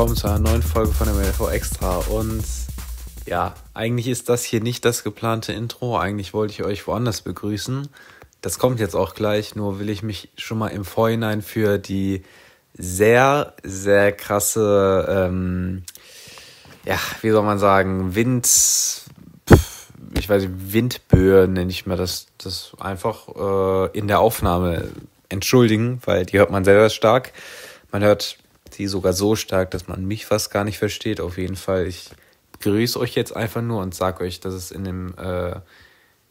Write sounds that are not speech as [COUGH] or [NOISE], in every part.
willkommen zu einer neuen Folge von MLV Extra. Und ja, eigentlich ist das hier nicht das geplante Intro. Eigentlich wollte ich euch woanders begrüßen. Das kommt jetzt auch gleich, nur will ich mich schon mal im Vorhinein für die sehr, sehr krasse, ähm, ja, wie soll man sagen, Wind, ich weiß nicht, Windböe nenne ich mal das, das einfach äh, in der Aufnahme entschuldigen, weil die hört man sehr, sehr stark. Man hört sie sogar so stark, dass man mich fast gar nicht versteht. Auf jeden Fall, ich grüße euch jetzt einfach nur und sage euch, dass es in dem, äh,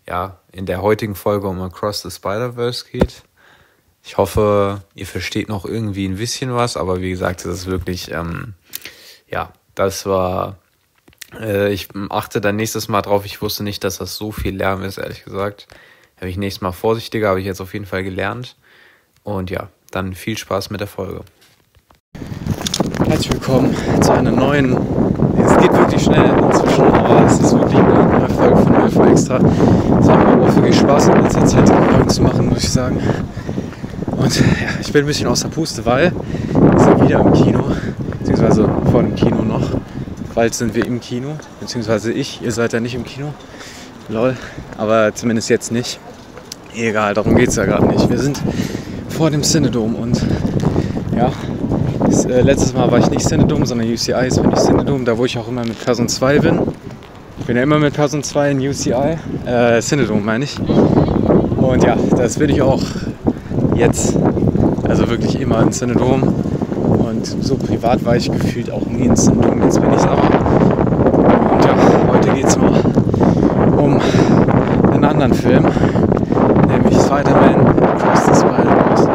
ja, in der heutigen Folge um Across the Spider-Verse geht. Ich hoffe, ihr versteht noch irgendwie ein bisschen was, aber wie gesagt, das ist wirklich, ähm, ja, das war, äh, ich achte dann nächstes Mal drauf. Ich wusste nicht, dass das so viel Lärm ist, ehrlich gesagt. Habe ich nächstes Mal vorsichtiger, habe ich jetzt auf jeden Fall gelernt. Und ja, dann viel Spaß mit der Folge. Herzlich willkommen zu einer neuen. Es geht wirklich schnell inzwischen, aber es ist wirklich eine neue Folge von Alpha Extra. Es macht mir auch wirklich Spaß, in letzter Zeit Folgen zu machen, muss ich sagen. Und ja, ich bin ein bisschen aus der Puste, weil wir sind wieder im Kino, beziehungsweise vor dem Kino noch. Bald sind wir im Kino, beziehungsweise ich. Ihr seid ja nicht im Kino. Lol. Aber zumindest jetzt nicht. Egal, darum geht es ja gerade nicht. Wir sind vor dem Cinedom und äh, letztes Mal war ich nicht Cinedom, sondern UCI, jetzt bin ich Cinedom, da wo ich auch immer mit Person 2 bin. Ich bin ja immer mit Person 2 in UCI, äh, Cinedom meine ich. Und ja, das will ich auch jetzt, also wirklich immer in Cinedom. Und so privat war ich gefühlt auch nie in Cinedom, jetzt bin ich es aber. Und ja, heute geht es mal um einen anderen Film, nämlich Spider-Man Across the Spider-Verse.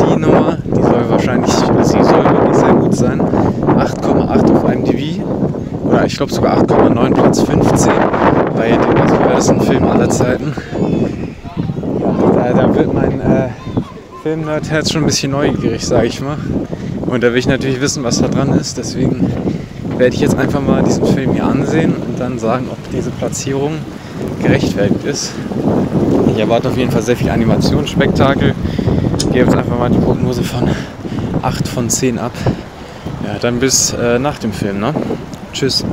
Die Nummer, die soll wahrscheinlich, sie soll wirklich sehr gut sein. 8,8 auf IMDb oder ich glaube sogar 8,9 Platz 15 bei den besten Film aller Zeiten. Ja, da, da wird mein äh, Film-Nerd-Herz schon ein bisschen neugierig, sage ich mal. Und da will ich natürlich wissen, was da dran ist. Deswegen werde ich jetzt einfach mal diesen Film hier ansehen und dann sagen, ob diese Platzierung gerechtfertigt ist. Ich erwarte auf jeden Fall sehr viel Animationsspektakel. Ich gebe jetzt einfach mal die Prognose von 8 von 10 ab. Ja, dann bis äh, nach dem Film, ne? Tschüss.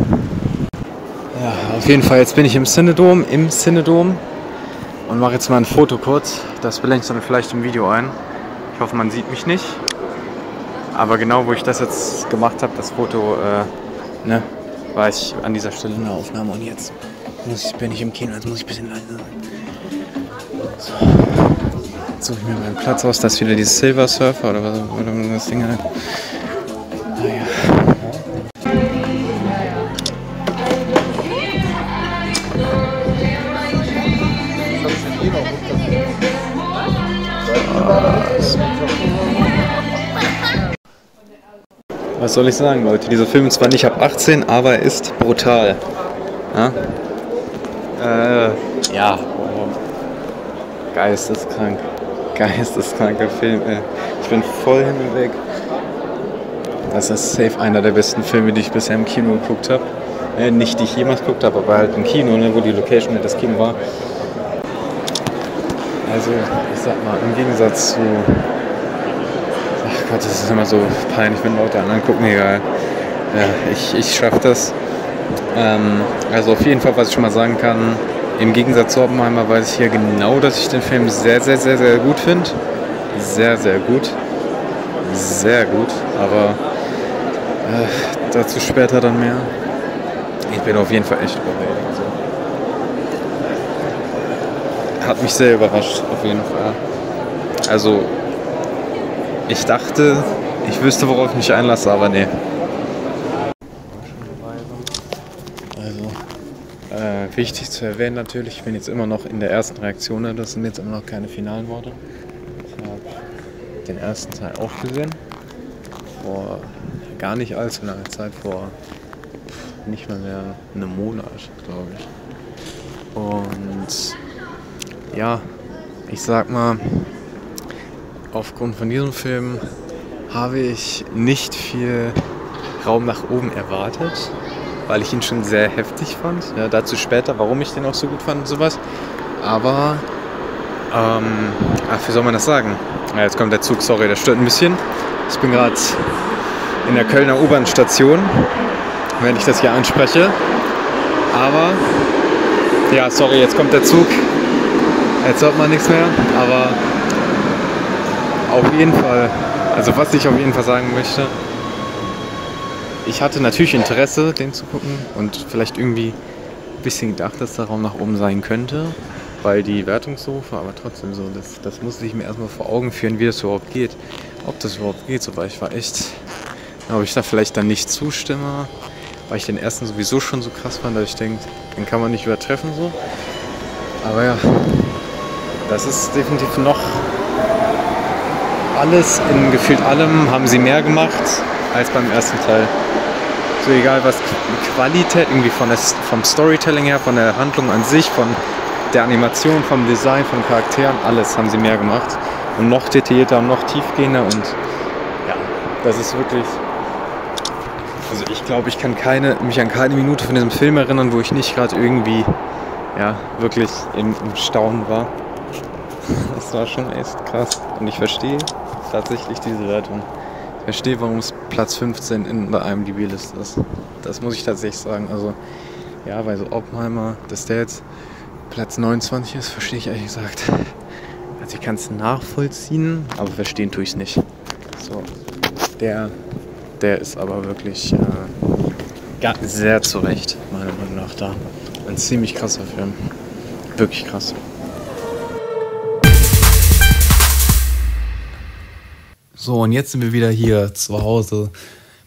Ja, auf jeden Fall, jetzt bin ich im Cinedom, im Cinedom und mache jetzt mal ein Foto kurz. Das blende ich dann vielleicht im Video ein. Ich hoffe, man sieht mich nicht. Aber genau, wo ich das jetzt gemacht habe, das Foto, äh, ne, war ich an dieser Stelle in der Aufnahme und jetzt muss ich, bin ich im Kino, jetzt muss ich ein bisschen leise sein. So. Jetzt suche ich mir meinen Platz aus. Das ist wieder dieses Silver Surfer oder was oder das Ding halt. Soll ich sagen, Leute? Dieser Film ist zwar nicht ab 18, aber er ist brutal. Ja? Äh, ja. Oh. Geisteskrank. Geisteskranker Film, ey. Ich bin voll hin und weg. Das ist safe einer der besten Filme, die ich bisher im Kino geguckt habe. Äh, nicht, die ich jemals geguckt habe, aber halt im Kino, ne, wo die Location das Kino war. Also, ich sag mal, im Gegensatz zu. Gott, das ist immer so peinlich, wenn Leute anderen gucken, egal. Ja, ich, ich schaff das. Ähm, also auf jeden Fall, was ich schon mal sagen kann, im Gegensatz zu Oppenheimer weiß ich hier genau, dass ich den Film sehr, sehr, sehr, sehr gut finde. Sehr, sehr gut. Sehr gut. Aber äh, dazu später dann mehr. Ich bin auf jeden Fall echt überwältigt. So. Hat mich sehr überrascht, auf jeden Fall. Also, ich dachte, ich wüsste, worauf ich mich einlasse, aber nee. Also, äh, wichtig zu erwähnen natürlich, ich bin jetzt immer noch in der ersten Reaktion, ne? das sind jetzt immer noch keine finalen Worte. Ich habe den ersten Teil auch gesehen, vor gar nicht allzu langer Zeit, vor nicht mal mehr einem Monat, glaube ich. Und ja, ich sag mal, aufgrund von diesem Film habe ich nicht viel Raum nach oben erwartet, weil ich ihn schon sehr heftig fand. Ja, dazu später, warum ich den auch so gut fand und sowas. Aber, ähm, ach, wie soll man das sagen? Ja, jetzt kommt der Zug, sorry, der stört ein bisschen. Ich bin gerade in der Kölner U-Bahn-Station, wenn ich das hier anspreche. Aber, ja, sorry, jetzt kommt der Zug. Jetzt hört man nichts mehr, aber auf jeden Fall, also was ich auf jeden Fall sagen möchte, ich hatte natürlich Interesse, den zu gucken und vielleicht irgendwie ein bisschen gedacht, dass der Raum nach oben sein könnte, weil die Wertung so war, aber trotzdem so, das, das musste ich mir erstmal vor Augen führen, wie das überhaupt geht. Ob das überhaupt geht, so weil ich war echt, ob ich da vielleicht dann nicht zustimme, weil ich den ersten sowieso schon so krass fand, dass ich denke, den kann man nicht übertreffen so. Aber ja, das ist definitiv noch alles, in gefühlt allem haben sie mehr gemacht als beim ersten Teil. So egal was Qualität, irgendwie von der, vom Storytelling her, von der Handlung an sich, von der Animation, vom Design, von Charakteren, alles haben sie mehr gemacht. Und noch detaillierter und noch tiefgehender und ja, das ist wirklich. Also ich glaube, ich kann keine, mich an keine Minute von diesem Film erinnern, wo ich nicht gerade irgendwie ja, wirklich im, im Staunen war. [LAUGHS] Das war schon echt krass. Und ich verstehe tatsächlich diese Wertung. Ich verstehe, warum es Platz 15 in der IMDb-Liste ist. Das muss ich tatsächlich sagen. Also, ja, weil so Oppenheimer, dass der jetzt Platz 29 ist, verstehe ich ehrlich gesagt. Also, ich kann es nachvollziehen, aber verstehen tue ich es nicht. So, der, der ist aber wirklich äh, sehr zurecht, meiner Meinung nach, da. Ein ziemlich krasser Film. Wirklich krass. So, und jetzt sind wir wieder hier zu Hause.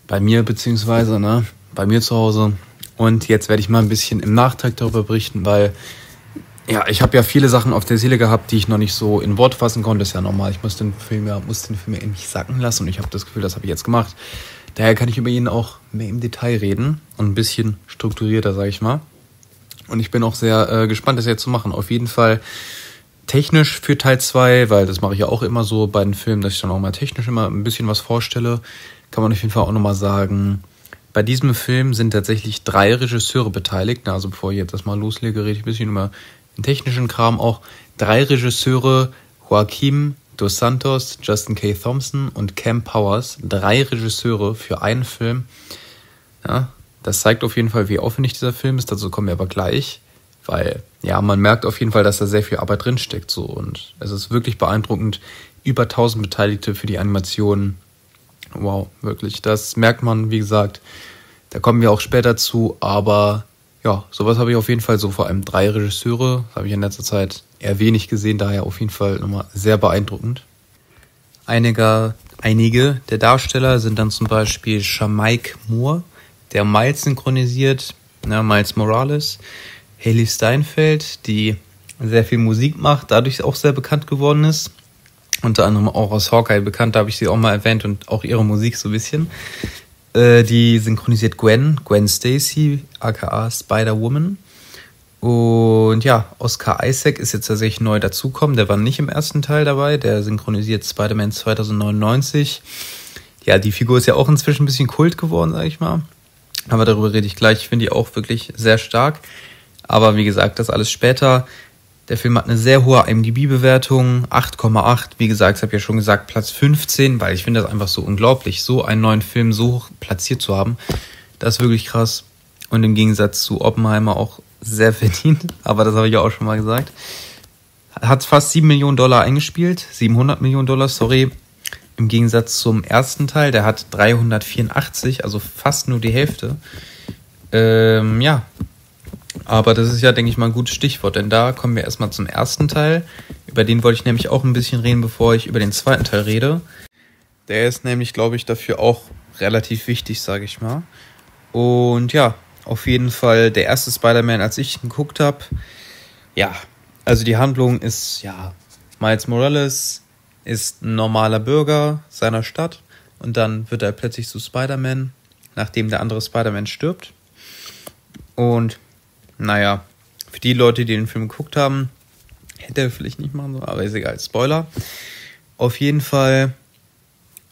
Bei mir, beziehungsweise, ne? Bei mir zu Hause. Und jetzt werde ich mal ein bisschen im Nachtrag darüber berichten, weil, ja, ich habe ja viele Sachen auf der Seele gehabt, die ich noch nicht so in Wort fassen konnte. Das ist ja normal. Ich muss den Film ja, muss den Film ja endlich sacken lassen und ich habe das Gefühl, das habe ich jetzt gemacht. Daher kann ich über ihn auch mehr im Detail reden und ein bisschen strukturierter, sage ich mal. Und ich bin auch sehr äh, gespannt, das jetzt zu machen. Auf jeden Fall technisch für Teil 2, weil das mache ich ja auch immer so bei den Filmen, dass ich dann auch mal technisch immer ein bisschen was vorstelle, kann man auf jeden Fall auch nochmal sagen, bei diesem Film sind tatsächlich drei Regisseure beteiligt. Also bevor ich jetzt das mal loslege, rede ich ein bisschen über den technischen Kram auch. Drei Regisseure, Joaquim Dos Santos, Justin K. Thompson und Cam Powers. Drei Regisseure für einen Film. Ja, das zeigt auf jeden Fall, wie aufwendig dieser Film ist. Dazu kommen wir aber gleich. Weil, ja, man merkt auf jeden Fall, dass da sehr viel Arbeit drinsteckt. So. Und es ist wirklich beeindruckend. Über 1000 Beteiligte für die Animation. Wow, wirklich. Das merkt man, wie gesagt. Da kommen wir auch später zu. Aber ja, sowas habe ich auf jeden Fall so vor allem drei Regisseure. Das habe ich in letzter Zeit eher wenig gesehen. Daher auf jeden Fall nochmal sehr beeindruckend. Einige, einige der Darsteller sind dann zum Beispiel Shamaik Moore, der Miles synchronisiert, ne, Miles Morales. Haley Steinfeld, die sehr viel Musik macht, dadurch auch sehr bekannt geworden ist. Unter anderem auch aus Hawkeye bekannt, da habe ich sie auch mal erwähnt und auch ihre Musik so ein bisschen. Äh, die synchronisiert Gwen, Gwen Stacy, aka Spider-Woman. Und ja, Oscar Isaac ist jetzt tatsächlich neu dazukommen. Der war nicht im ersten Teil dabei. Der synchronisiert Spider-Man 2099. Ja, die Figur ist ja auch inzwischen ein bisschen kult geworden, sag ich mal. Aber darüber rede ich gleich. Ich finde die auch wirklich sehr stark. Aber wie gesagt, das alles später. Der Film hat eine sehr hohe IMDb-Bewertung, 8,8. Wie gesagt, ich habe ja schon gesagt, Platz 15, weil ich finde das einfach so unglaublich, so einen neuen Film so hoch platziert zu haben. Das ist wirklich krass. Und im Gegensatz zu Oppenheimer auch sehr [LAUGHS] verdient, aber das habe ich ja auch schon mal gesagt. Hat fast 7 Millionen Dollar eingespielt, 700 Millionen Dollar, sorry. Im Gegensatz zum ersten Teil, der hat 384, also fast nur die Hälfte. Ähm, ja, aber das ist ja, denke ich mal, ein gutes Stichwort, denn da kommen wir erstmal zum ersten Teil. Über den wollte ich nämlich auch ein bisschen reden, bevor ich über den zweiten Teil rede. Der ist nämlich, glaube ich, dafür auch relativ wichtig, sage ich mal. Und ja, auf jeden Fall der erste Spider-Man, als ich ihn geguckt habe. Ja, also die Handlung ist, ja, Miles Morales ist ein normaler Bürger seiner Stadt und dann wird er plötzlich zu Spider-Man, nachdem der andere Spider-Man stirbt. Und naja, für die Leute, die den Film geguckt haben, hätte er vielleicht nicht machen sollen, aber ist egal. Spoiler. Auf jeden Fall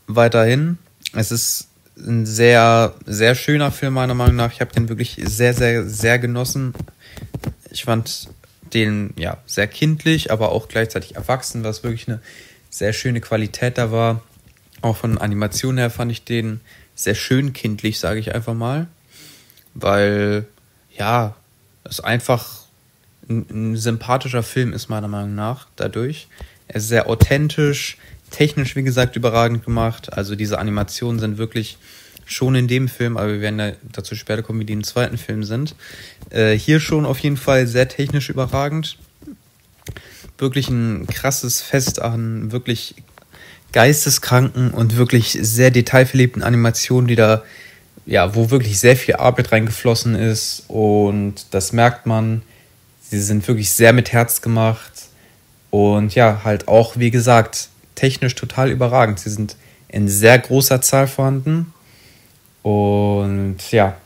weiterhin. Es ist ein sehr, sehr schöner Film, meiner Meinung nach. Ich habe den wirklich sehr, sehr, sehr genossen. Ich fand den ja sehr kindlich, aber auch gleichzeitig erwachsen, was wirklich eine sehr schöne Qualität da war. Auch von Animation her fand ich den sehr schön kindlich, sage ich einfach mal. Weil, ja, es einfach ein, ein sympathischer Film ist, meiner Meinung nach, dadurch. Er ist sehr authentisch, technisch, wie gesagt, überragend gemacht. Also diese Animationen sind wirklich schon in dem Film, aber wir werden dazu später kommen, wie die im zweiten Film sind. Äh, hier schon auf jeden Fall sehr technisch überragend. Wirklich ein krasses Fest an wirklich geisteskranken und wirklich sehr detailverlebten Animationen, die da, ja, wo wirklich sehr viel Arbeit reingeflossen ist und das merkt man. Sie sind wirklich sehr mit Herz gemacht und ja, halt auch, wie gesagt, technisch total überragend. Sie sind in sehr großer Zahl vorhanden und ja,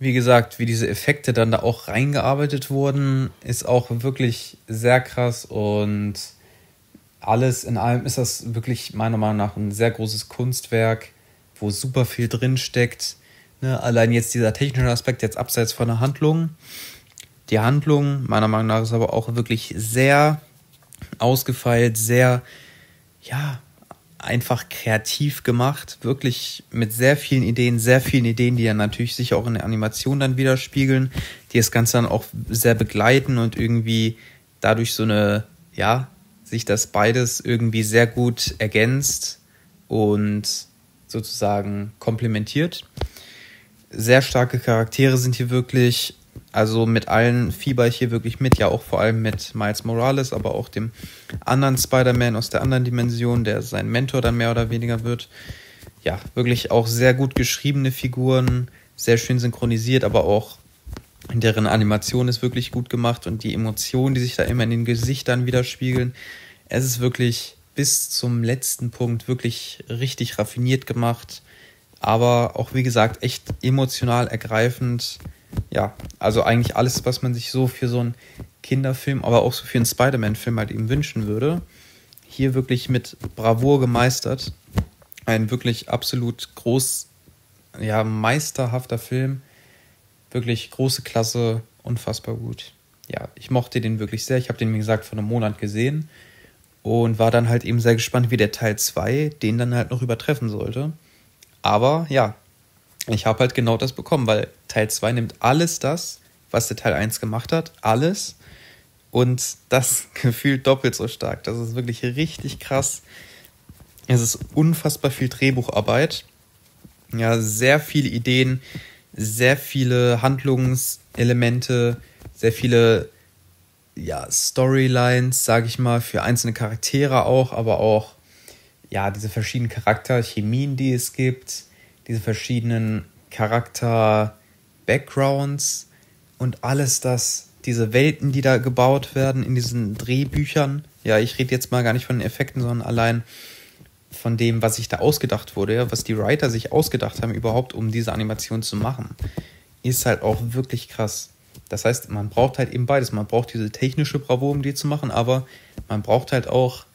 wie gesagt, wie diese Effekte dann da auch reingearbeitet wurden, ist auch wirklich sehr krass und alles in allem ist das wirklich meiner Meinung nach ein sehr großes Kunstwerk, wo super viel drin steckt. Ne, allein jetzt dieser technische Aspekt, jetzt abseits von der Handlung. Die Handlung, meiner Meinung nach, ist aber auch wirklich sehr ausgefeilt, sehr, ja, einfach kreativ gemacht, wirklich mit sehr vielen Ideen, sehr vielen Ideen, die ja natürlich sich auch in der Animation dann widerspiegeln, die das Ganze dann auch sehr begleiten und irgendwie dadurch so eine, ja, sich das beides irgendwie sehr gut ergänzt und sozusagen komplementiert. Sehr starke Charaktere sind hier wirklich, also mit allen fieber ich hier wirklich mit, ja auch vor allem mit Miles Morales, aber auch dem anderen Spider-Man aus der anderen Dimension, der sein Mentor dann mehr oder weniger wird. Ja, wirklich auch sehr gut geschriebene Figuren, sehr schön synchronisiert, aber auch deren Animation ist wirklich gut gemacht und die Emotionen, die sich da immer in den Gesichtern widerspiegeln. Es ist wirklich bis zum letzten Punkt wirklich richtig raffiniert gemacht, aber auch wie gesagt echt emotional ergreifend ja, also eigentlich alles, was man sich so für so einen Kinderfilm, aber auch so für einen Spider-Man-Film halt eben wünschen würde. Hier wirklich mit Bravour gemeistert. Ein wirklich absolut groß, ja, meisterhafter Film. Wirklich große Klasse, unfassbar gut. Ja, ich mochte den wirklich sehr. Ich habe den, wie gesagt, vor einem Monat gesehen und war dann halt eben sehr gespannt, wie der Teil 2 den dann halt noch übertreffen sollte. Aber ja, ich habe halt genau das bekommen, weil Teil 2 nimmt alles das, was der Teil 1 gemacht hat, alles und das [LAUGHS] gefühlt doppelt so stark. Das ist wirklich richtig krass. Es ist unfassbar viel Drehbucharbeit. Ja, sehr viele Ideen, sehr viele Handlungselemente, sehr viele ja, Storylines, sage ich mal, für einzelne Charaktere auch, aber auch ja, diese verschiedenen Charakterchemien, die es gibt, diese verschiedenen Charakter-Backgrounds und alles das, diese Welten, die da gebaut werden in diesen Drehbüchern. Ja, ich rede jetzt mal gar nicht von den Effekten, sondern allein von dem, was sich da ausgedacht wurde, ja, was die Writer sich ausgedacht haben, überhaupt, um diese Animation zu machen, ist halt auch wirklich krass. Das heißt, man braucht halt eben beides. Man braucht diese technische Bravour, um die zu machen, aber man braucht halt auch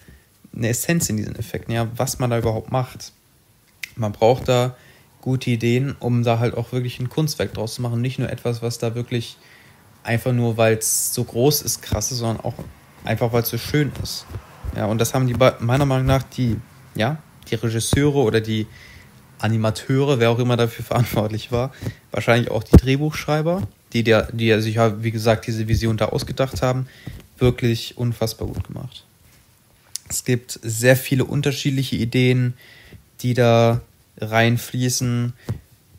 eine Essenz in diesen Effekten, ja, was man da überhaupt macht. Man braucht da gute Ideen, um da halt auch wirklich ein Kunstwerk draus zu machen. Nicht nur etwas, was da wirklich einfach nur, weil es so groß ist, krass ist, sondern auch einfach, weil es so schön ist. Ja, und das haben die meiner Meinung nach die, ja, die Regisseure oder die Animateure, wer auch immer dafür [LAUGHS] verantwortlich war, wahrscheinlich auch die Drehbuchschreiber, die, der, die sich ja, wie gesagt, diese Vision da ausgedacht haben, wirklich unfassbar gut gemacht. Es gibt sehr viele unterschiedliche Ideen, die da reinfließen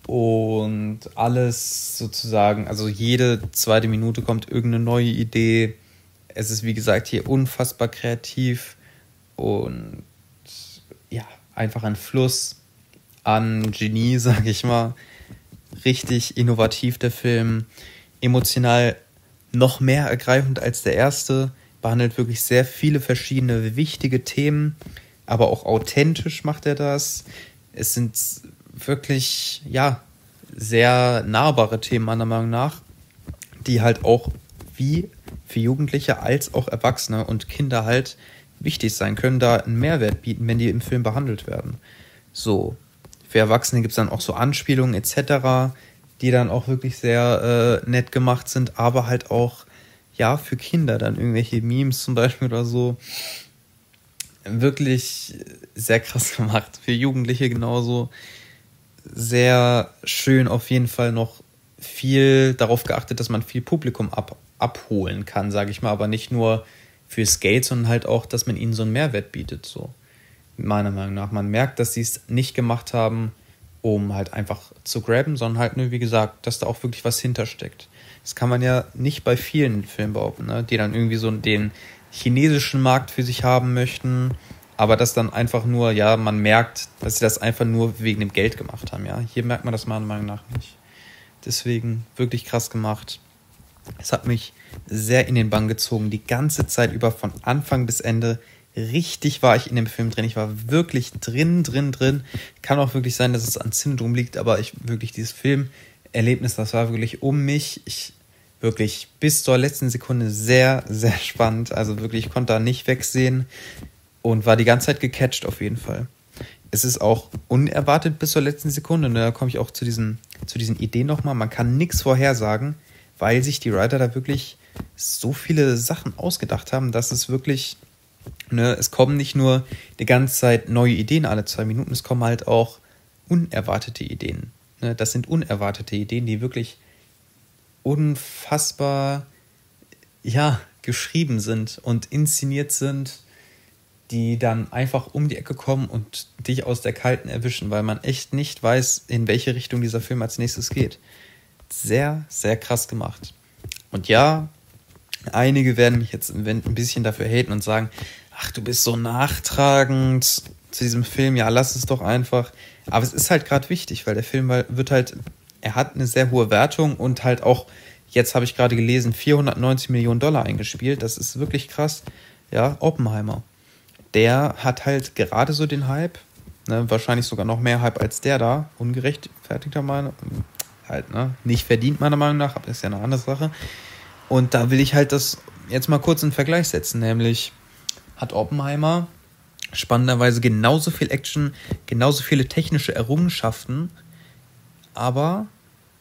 und alles sozusagen, also jede zweite Minute kommt irgendeine neue Idee. Es ist wie gesagt hier unfassbar kreativ und ja, einfach ein Fluss an Genie, [LAUGHS] sag ich mal. Richtig innovativ der Film, emotional noch mehr ergreifend als der erste, behandelt wirklich sehr viele verschiedene wichtige Themen, aber auch authentisch macht er das. Es sind wirklich, ja, sehr nahbare Themen meiner Meinung nach, die halt auch wie für Jugendliche als auch Erwachsene und Kinder halt wichtig sein können, da einen Mehrwert bieten, wenn die im Film behandelt werden. So, für Erwachsene gibt es dann auch so Anspielungen etc., die dann auch wirklich sehr äh, nett gemacht sind, aber halt auch, ja, für Kinder dann irgendwelche Memes zum Beispiel oder so, wirklich sehr krass [LAUGHS] gemacht. Für Jugendliche genauso. sehr schön auf jeden Fall noch viel darauf geachtet, dass man viel Publikum ab, abholen kann, sage ich mal, aber nicht nur für Skate, sondern halt auch, dass man ihnen so einen Mehrwert bietet, so meiner Meinung nach. Man merkt, dass sie es nicht gemacht haben, um halt einfach zu graben, sondern halt nur, wie gesagt, dass da auch wirklich was hintersteckt. Das kann man ja nicht bei vielen Filmen behaupten, ne? die dann irgendwie so den chinesischen Markt für sich haben möchten, aber das dann einfach nur, ja, man merkt, dass sie das einfach nur wegen dem Geld gemacht haben, ja. Hier merkt man das meiner Meinung nach nicht. Deswegen wirklich krass gemacht. Es hat mich sehr in den Bann gezogen, die ganze Zeit über von Anfang bis Ende. Richtig war ich in dem Film drin. Ich war wirklich drin, drin, drin. Kann auch wirklich sein, dass es an Syndrom liegt, aber ich wirklich dieses Filmerlebnis, das war wirklich um mich. Ich wirklich bis zur letzten Sekunde sehr, sehr spannend. Also wirklich, ich konnte da nicht wegsehen und war die ganze Zeit gecatcht auf jeden Fall. Es ist auch unerwartet bis zur letzten Sekunde. Und da komme ich auch zu diesen, zu diesen Ideen nochmal. Man kann nichts vorhersagen, weil sich die Writer da wirklich so viele Sachen ausgedacht haben, dass es wirklich, ne, es kommen nicht nur die ganze Zeit neue Ideen alle zwei Minuten, es kommen halt auch unerwartete Ideen. Ne, das sind unerwartete Ideen, die wirklich unfassbar, ja, geschrieben sind und inszeniert sind die dann einfach um die Ecke kommen und dich aus der Kalten erwischen, weil man echt nicht weiß, in welche Richtung dieser Film als nächstes geht. Sehr, sehr krass gemacht. Und ja, einige werden mich jetzt ein bisschen dafür haten und sagen, ach, du bist so nachtragend zu diesem Film, ja, lass es doch einfach. Aber es ist halt gerade wichtig, weil der Film wird halt, er hat eine sehr hohe Wertung und halt auch, jetzt habe ich gerade gelesen, 490 Millionen Dollar eingespielt. Das ist wirklich krass. Ja, Oppenheimer der hat halt gerade so den Hype, ne, wahrscheinlich sogar noch mehr Hype als der da, ungerechtfertigter Meinung, halt, ne, nicht verdient meiner Meinung nach, aber ist ja eine andere Sache. Und da will ich halt das jetzt mal kurz in Vergleich setzen, nämlich hat Oppenheimer spannenderweise genauso viel Action, genauso viele technische Errungenschaften, aber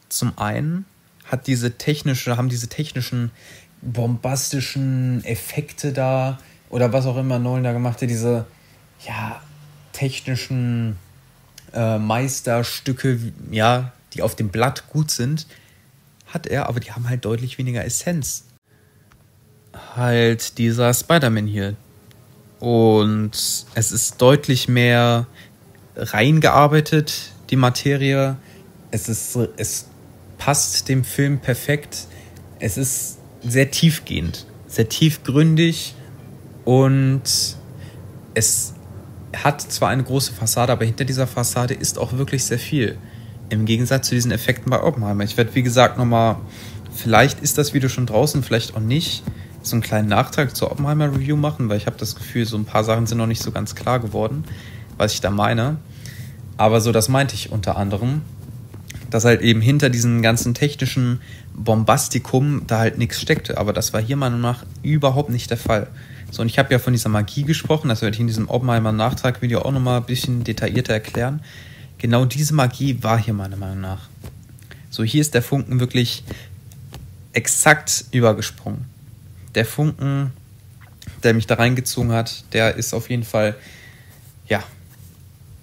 zum einen hat diese technische, haben diese technischen bombastischen Effekte da, oder was auch immer Nolan da gemacht hat, diese ja, technischen äh, Meisterstücke, ja, die auf dem Blatt gut sind, hat er, aber die haben halt deutlich weniger Essenz. Halt dieser Spider-Man hier. Und es ist deutlich mehr reingearbeitet, die Materie. Es ist, es passt dem Film perfekt. Es ist sehr tiefgehend, sehr tiefgründig und es hat zwar eine große Fassade, aber hinter dieser Fassade ist auch wirklich sehr viel. Im Gegensatz zu diesen Effekten bei Oppenheimer. Ich werde, wie gesagt, nochmal, vielleicht ist das Video schon draußen, vielleicht auch nicht, so einen kleinen Nachtrag zur Oppenheimer Review machen, weil ich habe das Gefühl, so ein paar Sachen sind noch nicht so ganz klar geworden, was ich da meine. Aber so, das meinte ich unter anderem, dass halt eben hinter diesem ganzen technischen Bombastikum da halt nichts steckte. Aber das war hier meiner Meinung nach überhaupt nicht der Fall. So, und ich habe ja von dieser Magie gesprochen, das werde ich in diesem Oppenheimer Nachtrag-Video auch nochmal ein bisschen detaillierter erklären. Genau diese Magie war hier meiner Meinung nach. So, hier ist der Funken wirklich exakt übergesprungen. Der Funken, der mich da reingezogen hat, der ist auf jeden Fall, ja,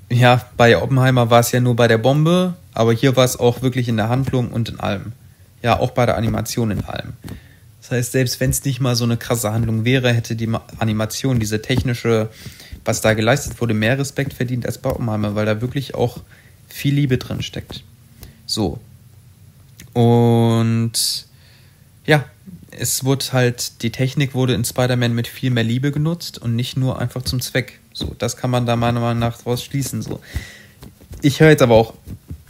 ja, bei Oppenheimer war es ja nur bei der Bombe, aber hier war es auch wirklich in der Handlung und in allem. Ja, auch bei der Animation in allem. Das heißt, selbst wenn es nicht mal so eine krasse Handlung wäre, hätte die Animation, diese technische, was da geleistet wurde, mehr Respekt verdient als bei Oppenheimer, weil da wirklich auch viel Liebe drin steckt. So. Und ja, es wurde halt, die Technik wurde in Spider-Man mit viel mehr Liebe genutzt und nicht nur einfach zum Zweck. So, das kann man da meiner Meinung nach draus schließen. So. Ich höre jetzt aber auch,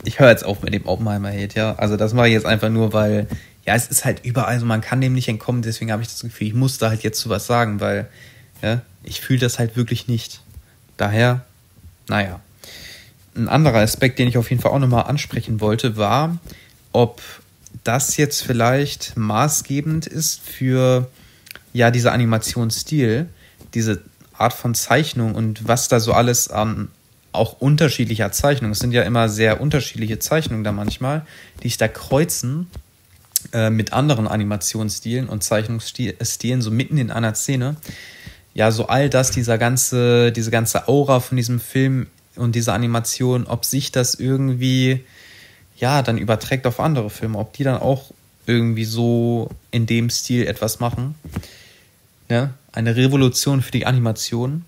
ich höre jetzt auf mit dem Oppenheimer-Hate, ja. Also das mache ich jetzt einfach nur, weil ja, es ist halt überall, also man kann dem nicht entkommen, deswegen habe ich das Gefühl, ich muss da halt jetzt zu was sagen, weil ja, ich fühle das halt wirklich nicht. Daher, naja. Ein anderer Aspekt, den ich auf jeden Fall auch nochmal ansprechen wollte, war, ob das jetzt vielleicht maßgebend ist für ja dieser Animationsstil, diese Art von Zeichnung und was da so alles an auch unterschiedlicher Zeichnung. Es sind ja immer sehr unterschiedliche Zeichnungen da manchmal, die sich da kreuzen äh, mit anderen Animationsstilen und Zeichnungsstilen so mitten in einer Szene. Ja, so all das, dieser ganze, diese ganze Aura von diesem Film und diese Animation, ob sich das irgendwie ja dann überträgt auf andere Filme, ob die dann auch irgendwie so in dem Stil etwas machen. Ne? Eine Revolution für die Animation.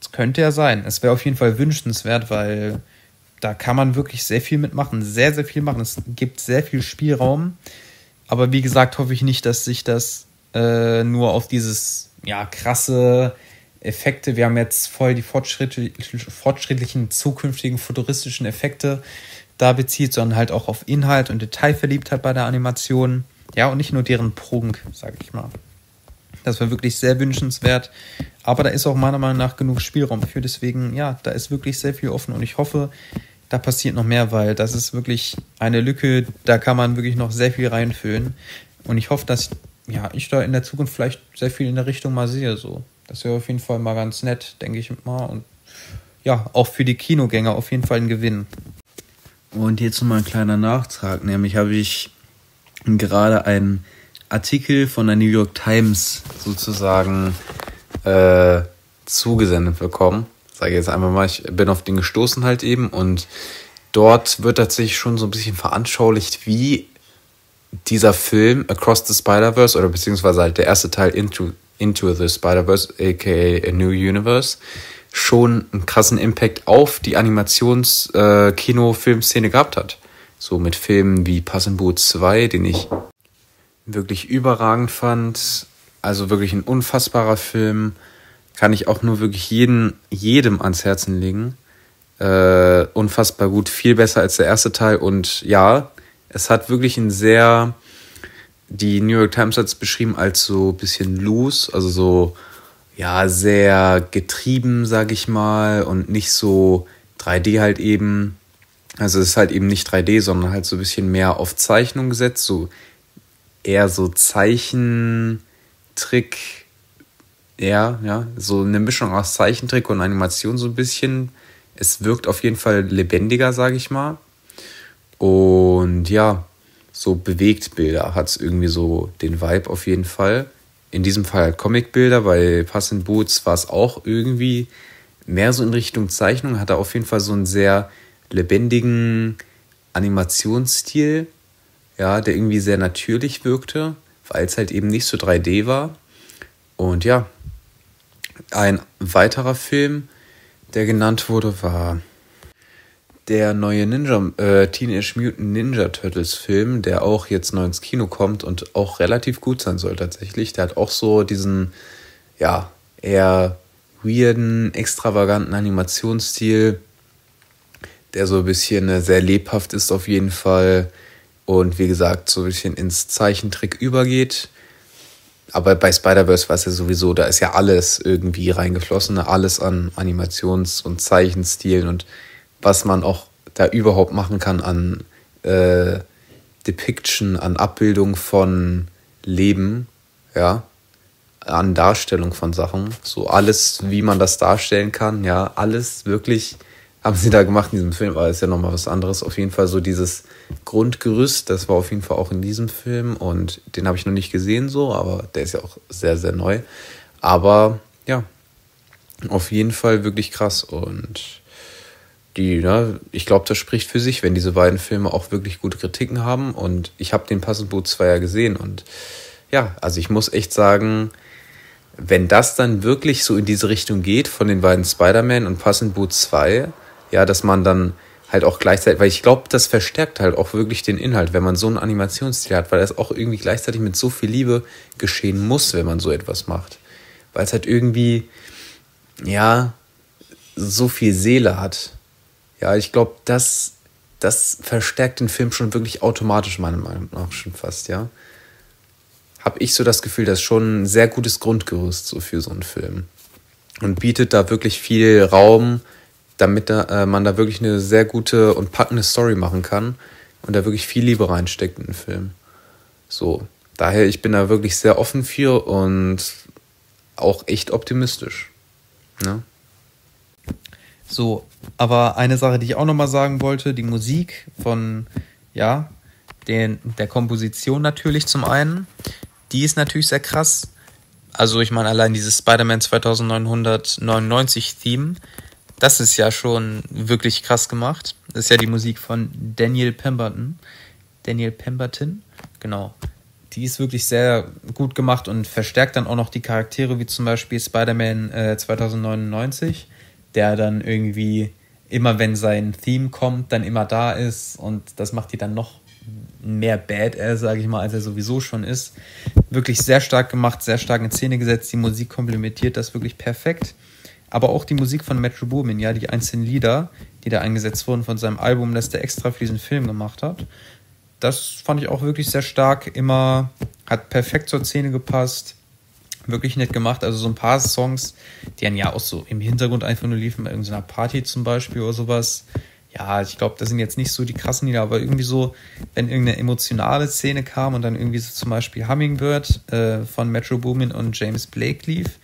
Das könnte ja sein. Es wäre auf jeden Fall wünschenswert, weil da kann man wirklich sehr viel mitmachen, sehr, sehr viel machen. Es gibt sehr viel Spielraum. Aber wie gesagt, hoffe ich nicht, dass sich das äh, nur auf dieses ja, krasse Effekte. Wir haben jetzt voll die fortschrittlichen zukünftigen futuristischen Effekte da bezieht, sondern halt auch auf Inhalt und Detailverliebtheit bei der Animation. Ja, und nicht nur deren Prunk, sag ich mal. Das wäre wirklich sehr wünschenswert. Aber da ist auch meiner Meinung nach genug Spielraum für. Deswegen, ja, da ist wirklich sehr viel offen und ich hoffe, da passiert noch mehr, weil das ist wirklich eine Lücke, da kann man wirklich noch sehr viel reinfüllen. Und ich hoffe, dass ja, ich da in der Zukunft vielleicht sehr viel in der Richtung mal sehe. So. Das wäre auf jeden Fall mal ganz nett, denke ich mal. Und ja, auch für die Kinogänger auf jeden Fall ein Gewinn. Und jetzt noch mal ein kleiner Nachtrag, nämlich habe ich gerade einen Artikel von der New York Times sozusagen äh, zugesendet bekommen. Sage ich jetzt einfach mal, ich bin auf den gestoßen halt eben und dort wird tatsächlich schon so ein bisschen veranschaulicht, wie dieser Film Across the Spider-Verse oder beziehungsweise halt der erste Teil Into, Into the Spider-Verse, aka A New Universe, schon einen krassen Impact auf die Animations-Kino-Filmszene äh, gehabt hat. So mit Filmen wie Pass in Boot 2, den ich wirklich überragend fand. Also wirklich ein unfassbarer Film. Kann ich auch nur wirklich jeden, jedem ans Herzen legen. Äh, unfassbar gut, viel besser als der erste Teil. Und ja, es hat wirklich ein sehr, die New York Times hat es beschrieben als so ein bisschen loose, also so ja, sehr getrieben, sag ich mal, und nicht so 3D halt eben. Also es ist halt eben nicht 3D, sondern halt so ein bisschen mehr auf Zeichnung gesetzt, so eher so Zeichentrick, ja, ja, so eine Mischung aus Zeichentrick und Animation so ein bisschen. Es wirkt auf jeden Fall lebendiger, sag ich mal. Und ja, so Bewegtbilder hat es irgendwie so den Vibe auf jeden Fall in diesem Fall halt Comicbilder. Bei Pass in Boots war es auch irgendwie mehr so in Richtung Zeichnung, hatte auf jeden Fall so einen sehr lebendigen Animationsstil, ja, der irgendwie sehr natürlich wirkte, weil es halt eben nicht so 3D war. Und ja, ein weiterer Film, der genannt wurde, war der neue Ninja, äh, Teenage Mutant Ninja Turtles Film, der auch jetzt neu ins Kino kommt und auch relativ gut sein soll tatsächlich. Der hat auch so diesen, ja, eher weirden, extravaganten Animationsstil, der so ein bisschen äh, sehr lebhaft ist auf jeden Fall und wie gesagt so ein bisschen ins Zeichentrick übergeht. Aber bei Spider-Verse war es ja sowieso, da ist ja alles irgendwie reingeflossen, alles an Animations- und Zeichenstilen und was man auch da überhaupt machen kann an äh, Depiction, an Abbildung von Leben, ja, an Darstellung von Sachen. So alles, wie man das darstellen kann, ja, alles wirklich haben sie da gemacht in diesem Film, aber ist ja nochmal was anderes. Auf jeden Fall so dieses Grundgerüst, das war auf jeden Fall auch in diesem Film und den habe ich noch nicht gesehen so, aber der ist ja auch sehr, sehr neu. Aber ja, auf jeden Fall wirklich krass und die, ne, ich glaube, das spricht für sich, wenn diese beiden Filme auch wirklich gute Kritiken haben. Und ich habe den Passenboot 2 ja gesehen. Und ja, also ich muss echt sagen, wenn das dann wirklich so in diese Richtung geht von den beiden Spider-Man und Passenboot 2, ja, dass man dann halt auch gleichzeitig, weil ich glaube, das verstärkt halt auch wirklich den Inhalt, wenn man so einen Animationsstil hat, weil das auch irgendwie gleichzeitig mit so viel Liebe geschehen muss, wenn man so etwas macht. Weil es halt irgendwie, ja, so viel Seele hat. Ja, ich glaube, das, das verstärkt den Film schon wirklich automatisch, meiner Meinung nach schon fast, ja. Habe ich so das Gefühl, das ist schon ein sehr gutes Grundgerüst so für so einen Film. Und bietet da wirklich viel Raum, damit da, äh, man da wirklich eine sehr gute und packende Story machen kann und da wirklich viel Liebe reinsteckt in den Film. So, daher, ich bin da wirklich sehr offen für und auch echt optimistisch. Ne? So, aber eine Sache, die ich auch nochmal sagen wollte, die Musik von, ja, den, der Komposition natürlich zum einen, die ist natürlich sehr krass. Also ich meine allein dieses Spider-Man 2999 Theme, das ist ja schon wirklich krass gemacht. Das ist ja die Musik von Daniel Pemberton. Daniel Pemberton, genau. Die ist wirklich sehr gut gemacht und verstärkt dann auch noch die Charaktere, wie zum Beispiel Spider-Man äh, 2099, der dann irgendwie immer, wenn sein Theme kommt, dann immer da ist und das macht die dann noch mehr Badass, sage ich mal, als er sowieso schon ist. Wirklich sehr stark gemacht, sehr stark in Szene gesetzt. Die Musik komplementiert das wirklich perfekt. Aber auch die Musik von Metro Boomin, ja, die einzelnen Lieder, die da eingesetzt wurden von seinem Album, das der extra für diesen Film gemacht hat. Das fand ich auch wirklich sehr stark. Immer hat perfekt zur Szene gepasst. Wirklich nett gemacht. Also so ein paar Songs, die dann ja auch so im Hintergrund einfach nur liefen, bei irgendeiner Party zum Beispiel oder sowas ja, ich glaube, das sind jetzt nicht so die krassen Lieder, aber irgendwie so, wenn irgendeine emotionale Szene kam und dann irgendwie so zum Beispiel Hummingbird äh, von Metro Boomin und James Blake lief,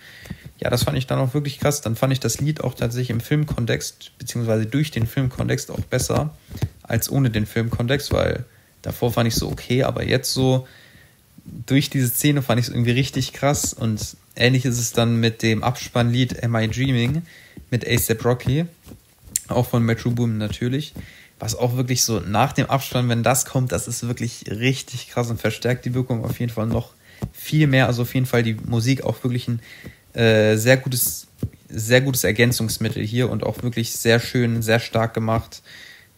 ja, das fand ich dann auch wirklich krass. Dann fand ich das Lied auch tatsächlich im Filmkontext, beziehungsweise durch den Filmkontext auch besser als ohne den Filmkontext, weil davor fand ich so okay, aber jetzt so durch diese Szene fand ich es irgendwie richtig krass und ähnlich ist es dann mit dem Abspannlied Am I Dreaming mit ASAP Rocky auch von Metro Boom natürlich. Was auch wirklich so nach dem Abspann, wenn das kommt, das ist wirklich richtig krass und verstärkt die Wirkung auf jeden Fall noch viel mehr. Also auf jeden Fall die Musik auch wirklich ein äh, sehr gutes, sehr gutes Ergänzungsmittel hier und auch wirklich sehr schön, sehr stark gemacht.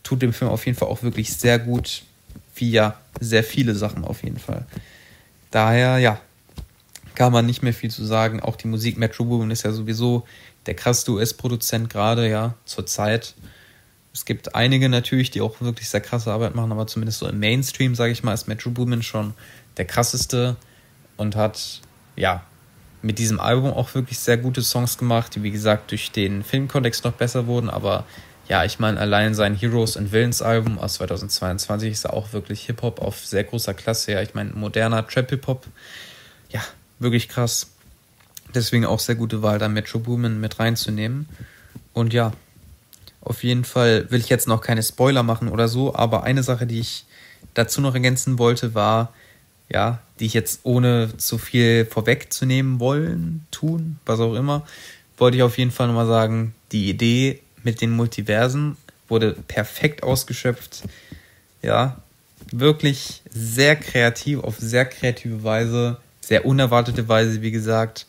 Tut dem Film auf jeden Fall auch wirklich sehr gut, wie ja sehr viele Sachen auf jeden Fall. Daher, ja, kann man nicht mehr viel zu sagen. Auch die Musik Metro Boomin ist ja sowieso der krasseste US-Produzent gerade, ja, zur Zeit. Es gibt einige natürlich, die auch wirklich sehr krasse Arbeit machen, aber zumindest so im Mainstream, sage ich mal, ist Metro Boomin schon der krasseste und hat, ja, mit diesem Album auch wirklich sehr gute Songs gemacht, die wie gesagt durch den Filmkontext noch besser wurden, aber ja, ich meine, allein sein Heroes and Villains Album aus 2022 ist auch wirklich Hip-Hop auf sehr großer Klasse. Ja, ich meine, moderner Trap-Hip-Hop, ja, wirklich krass. Deswegen auch sehr gute Wahl, da Metro Boomin mit reinzunehmen. Und ja, auf jeden Fall will ich jetzt noch keine Spoiler machen oder so, aber eine Sache, die ich dazu noch ergänzen wollte, war, ja, die ich jetzt ohne zu viel vorwegzunehmen wollen, tun, was auch immer, wollte ich auf jeden Fall nochmal sagen, die Idee mit den Multiversen wurde perfekt ausgeschöpft. Ja, wirklich sehr kreativ, auf sehr kreative Weise, sehr unerwartete Weise, wie gesagt.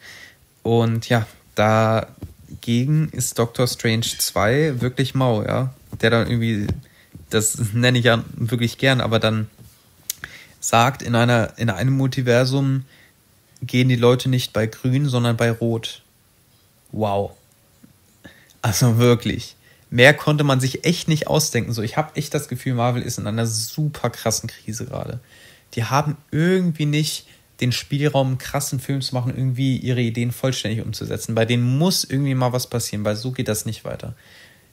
Und ja, dagegen ist Doctor Strange 2 wirklich mau, ja. Der dann irgendwie, das nenne ich ja wirklich gern, aber dann sagt, in, einer, in einem Multiversum gehen die Leute nicht bei grün, sondern bei rot. Wow. Also wirklich. Mehr konnte man sich echt nicht ausdenken. So, ich habe echt das Gefühl, Marvel ist in einer super krassen Krise gerade. Die haben irgendwie nicht den Spielraum, einen krassen Film zu machen, irgendwie ihre Ideen vollständig umzusetzen. Bei denen muss irgendwie mal was passieren, weil so geht das nicht weiter.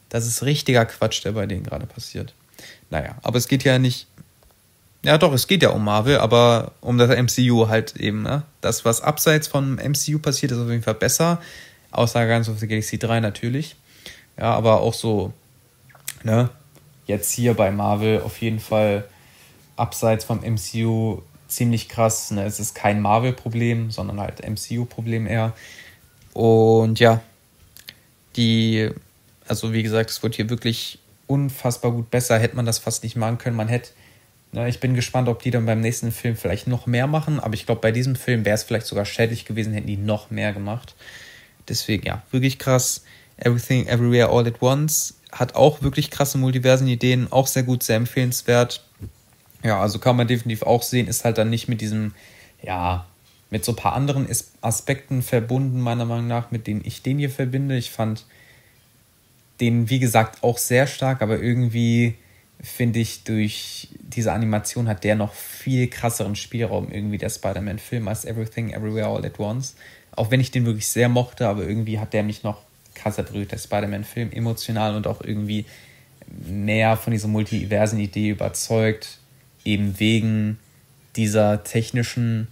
Das ist richtiger Quatsch, der bei denen gerade passiert. Naja, aber es geht ja nicht. Ja, doch, es geht ja um Marvel, aber um das MCU halt eben. Ne? Das, was abseits vom MCU passiert, ist auf jeden Fall besser. Außer Guardians of the Galaxy 3 natürlich. Ja, aber auch so, ne? Jetzt hier bei Marvel auf jeden Fall abseits vom MCU ziemlich krass. Ne? Es ist kein Marvel-Problem, sondern halt MCU-Problem eher. Und ja, die, also wie gesagt, es wird hier wirklich unfassbar gut besser. Hätte man das fast nicht machen können. Man hätte, ne, ich bin gespannt, ob die dann beim nächsten Film vielleicht noch mehr machen. Aber ich glaube, bei diesem Film wäre es vielleicht sogar schädlich gewesen, hätten die noch mehr gemacht. Deswegen, ja, wirklich krass. Everything, Everywhere, All at Once hat auch wirklich krasse Multiversen-Ideen, auch sehr gut, sehr empfehlenswert. Ja, also kann man definitiv auch sehen, ist halt dann nicht mit diesem, ja, mit so ein paar anderen Aspekten verbunden, meiner Meinung nach, mit denen ich den hier verbinde. Ich fand den, wie gesagt, auch sehr stark, aber irgendwie finde ich, durch diese Animation hat der noch viel krasseren Spielraum, irgendwie der Spider-Man-Film, als Everything Everywhere All at Once. Auch wenn ich den wirklich sehr mochte, aber irgendwie hat der mich noch krasser berührt, der Spider-Man-Film, emotional und auch irgendwie mehr von dieser Multiversen-Idee überzeugt eben wegen dieser technischen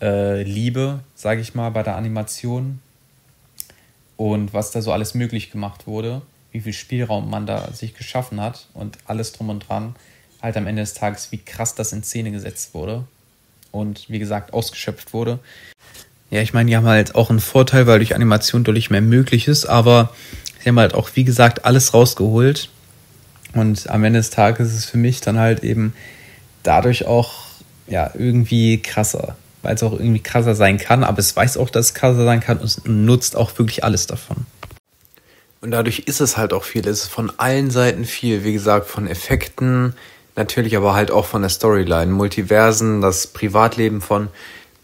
äh, Liebe, sage ich mal, bei der Animation und was da so alles möglich gemacht wurde, wie viel Spielraum man da sich geschaffen hat und alles drum und dran, halt am Ende des Tages, wie krass das in Szene gesetzt wurde und wie gesagt ausgeschöpft wurde. Ja, ich meine, die haben halt auch einen Vorteil, weil durch Animation deutlich mehr möglich ist, aber Sie haben halt auch, wie gesagt, alles rausgeholt. Und am Ende des Tages ist es für mich dann halt eben dadurch auch ja irgendwie krasser, weil es auch irgendwie krasser sein kann, aber es weiß auch, dass es krasser sein kann und nutzt auch wirklich alles davon. Und dadurch ist es halt auch viel. Es ist von allen Seiten viel. Wie gesagt, von Effekten, natürlich aber halt auch von der Storyline. Multiversen, das Privatleben von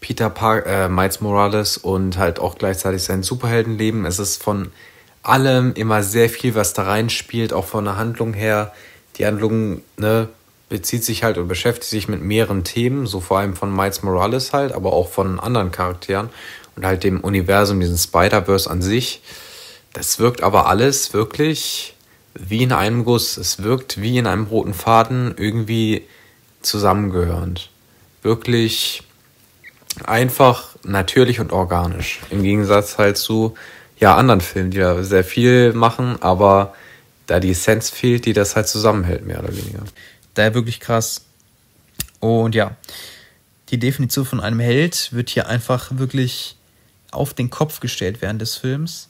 Peter Park, äh, Miles Morales und halt auch gleichzeitig sein Superheldenleben. Es ist von allem immer sehr viel, was da reinspielt, auch von der Handlung her. Die Handlung ne, bezieht sich halt und beschäftigt sich mit mehreren Themen, so vor allem von Miles Morales halt, aber auch von anderen Charakteren und halt dem Universum, diesen Spider-Verse an sich. Das wirkt aber alles wirklich wie in einem Guss. Es wirkt wie in einem roten Faden irgendwie zusammengehörend. Wirklich einfach natürlich und organisch. Im Gegensatz halt zu ja, anderen Filmen, die da sehr viel machen, aber da die Essenz fehlt, die das halt zusammenhält, mehr oder weniger. Daher wirklich krass. Und ja, die Definition von einem Held wird hier einfach wirklich auf den Kopf gestellt während des Films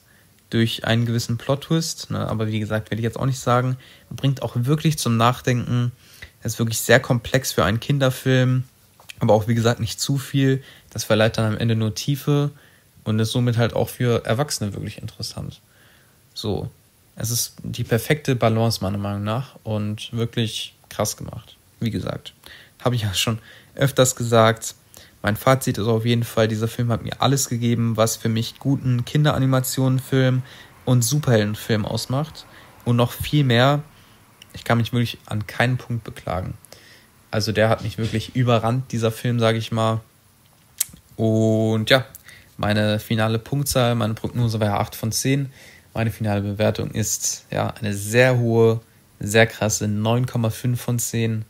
durch einen gewissen Plot-Twist. Ne? Aber wie gesagt, werde ich jetzt auch nicht sagen. Bringt auch wirklich zum Nachdenken. Es ist wirklich sehr komplex für einen Kinderfilm, aber auch wie gesagt nicht zu viel. Das verleiht dann am Ende nur Tiefe und ist somit halt auch für Erwachsene wirklich interessant. So, es ist die perfekte Balance meiner Meinung nach und wirklich krass gemacht. Wie gesagt, habe ich ja schon öfters gesagt. Mein Fazit ist auf jeden Fall, dieser Film hat mir alles gegeben, was für mich guten Kinderanimationenfilm und Superheldenfilm ausmacht. Und noch viel mehr. Ich kann mich wirklich an keinen Punkt beklagen. Also der hat mich wirklich überrannt, dieser Film, sage ich mal. Und ja, meine finale Punktzahl, meine Prognose war ja 8 von 10. Meine finale Bewertung ist ja eine sehr hohe, sehr krasse 9,5 von 10.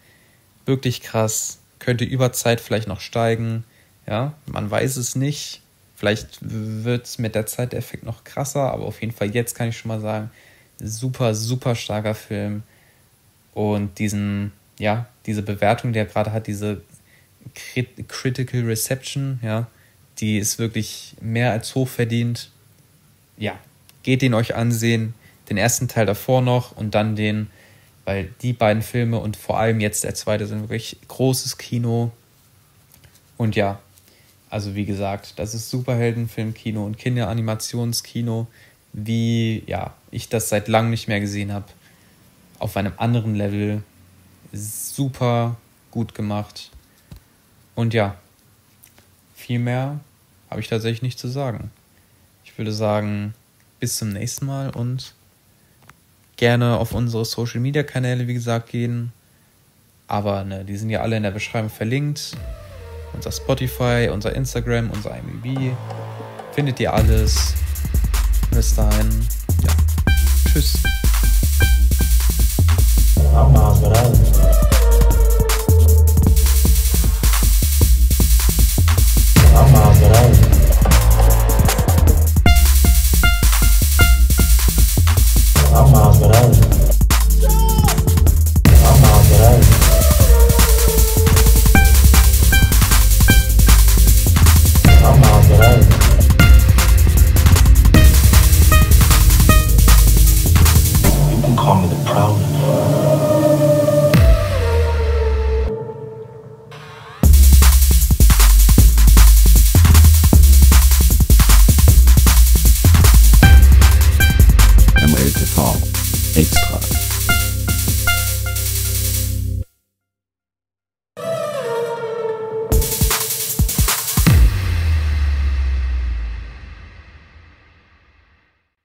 Wirklich krass. Könnte über Zeit vielleicht noch steigen. Ja, man weiß es nicht. Vielleicht wird es mit der Zeit der Effekt noch krasser, aber auf jeden Fall jetzt kann ich schon mal sagen, super, super starker Film. Und diesen, ja, diese Bewertung, die er gerade hat, diese Critical Reception, ja, die ist wirklich mehr als hochverdient. Ja, geht den euch ansehen. Den ersten Teil davor noch und dann den, weil die beiden Filme und vor allem jetzt der zweite sind wirklich großes Kino. Und ja, also wie gesagt, das ist Superheldenfilmkino und Kinderanimtionskino, wie ja, ich das seit langem nicht mehr gesehen habe. Auf einem anderen Level. Super gut gemacht. Und ja, viel mehr habe ich tatsächlich nicht zu sagen. Ich würde sagen, bis zum nächsten Mal und gerne auf unsere Social Media Kanäle, wie gesagt, gehen. Aber ne, die sind ja alle in der Beschreibung verlinkt. Unser Spotify, unser Instagram, unser IMDb. Findet ihr alles. Bis dahin, ja. Tschüss.